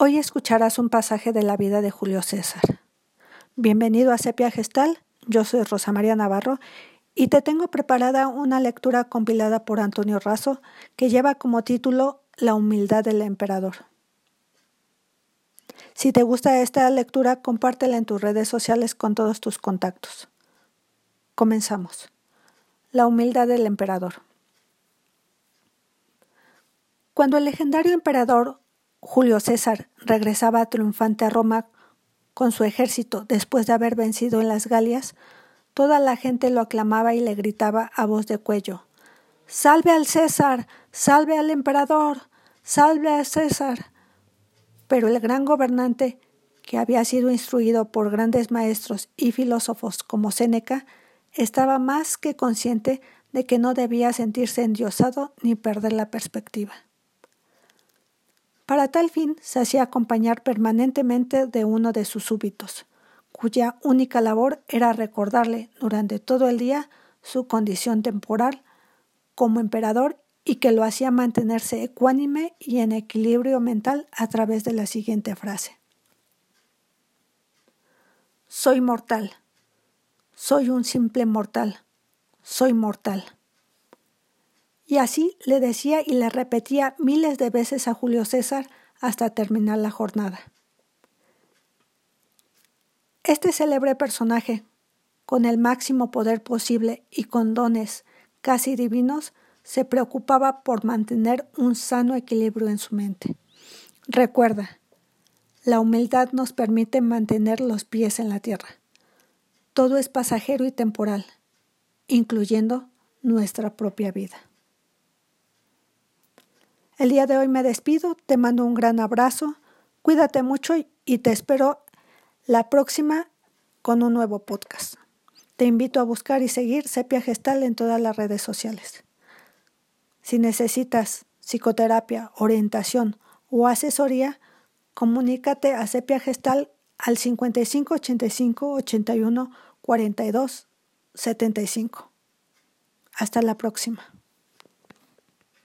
Hoy escucharás un pasaje de la vida de Julio César. Bienvenido a Sepia Gestal, yo soy Rosa María Navarro y te tengo preparada una lectura compilada por Antonio Razo que lleva como título La humildad del emperador. Si te gusta esta lectura, compártela en tus redes sociales con todos tus contactos. Comenzamos. La humildad del emperador. Cuando el legendario emperador Julio César regresaba triunfante a Roma con su ejército después de haber vencido en las Galias, toda la gente lo aclamaba y le gritaba a voz de cuello Salve al César, salve al emperador, salve al César. Pero el gran gobernante, que había sido instruido por grandes maestros y filósofos como Séneca, estaba más que consciente de que no debía sentirse endiosado ni perder la perspectiva. Para tal fin se hacía acompañar permanentemente de uno de sus súbitos, cuya única labor era recordarle durante todo el día su condición temporal como emperador y que lo hacía mantenerse ecuánime y en equilibrio mental a través de la siguiente frase. Soy mortal. Soy un simple mortal. Soy mortal. Y así le decía y le repetía miles de veces a Julio César hasta terminar la jornada. Este célebre personaje, con el máximo poder posible y con dones casi divinos, se preocupaba por mantener un sano equilibrio en su mente. Recuerda, la humildad nos permite mantener los pies en la tierra. Todo es pasajero y temporal, incluyendo nuestra propia vida. El día de hoy me despido, te mando un gran abrazo, cuídate mucho y te espero la próxima con un nuevo podcast. Te invito a buscar y seguir Sepia Gestal en todas las redes sociales. Si necesitas psicoterapia, orientación o asesoría, comunícate a Sepia Gestal al 55 85 81 42 75. Hasta la próxima.